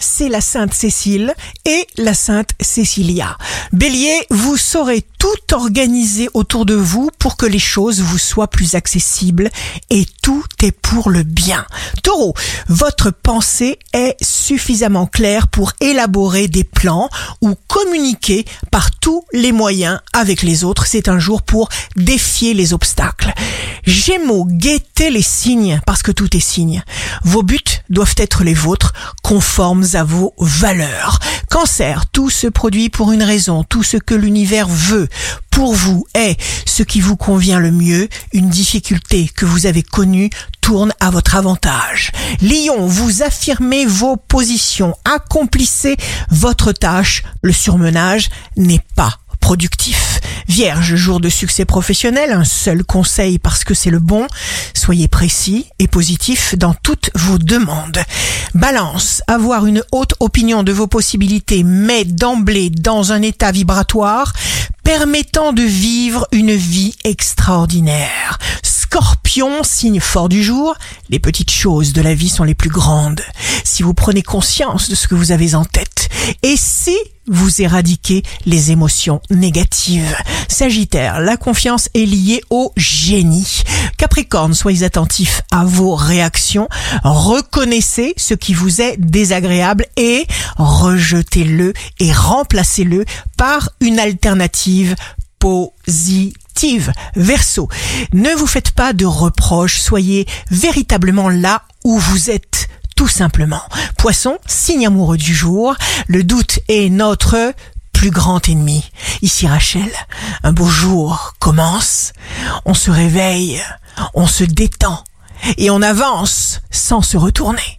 c'est la Sainte Cécile et la Sainte Cécilia. Bélier, vous saurez tout organiser autour de vous pour que les choses vous soient plus accessibles et tout est pour le bien. Taureau, votre pensée est suffisamment claire pour élaborer des plans ou communiquer par tous les moyens avec les autres. C'est un jour pour défier les obstacles. Gémeaux, guettez les signes parce que tout est signe. Vos buts doivent être les vôtres, conformes à vos valeurs. Cancer, tout se produit pour une raison, tout ce que l'univers veut pour vous est ce qui vous convient le mieux, une difficulté que vous avez connue tourne à votre avantage. Lion, vous affirmez vos positions, accomplissez votre tâche, le surmenage n'est pas productif. Vierge, jour de succès professionnel, un seul conseil parce que c'est le bon, soyez précis et positif dans toutes vos demandes. Balance, avoir une haute opinion de vos possibilités, mais d'emblée dans un état vibratoire permettant de vivre une vie extraordinaire. Scorpion, signe fort du jour, les petites choses de la vie sont les plus grandes. Si vous prenez conscience de ce que vous avez en tête, et si vous éradiquez les émotions négatives. Sagittaire, la confiance est liée au génie. Capricorne, soyez attentifs à vos réactions, reconnaissez ce qui vous est désagréable et rejetez-le et remplacez-le par une alternative positive. Verseau, ne vous faites pas de reproches, soyez véritablement là où vous êtes tout simplement. Poisson, signe amoureux du jour, le doute est notre plus grand ennemi. Ici Rachel, un beau jour commence, on se réveille, on se détend et on avance sans se retourner.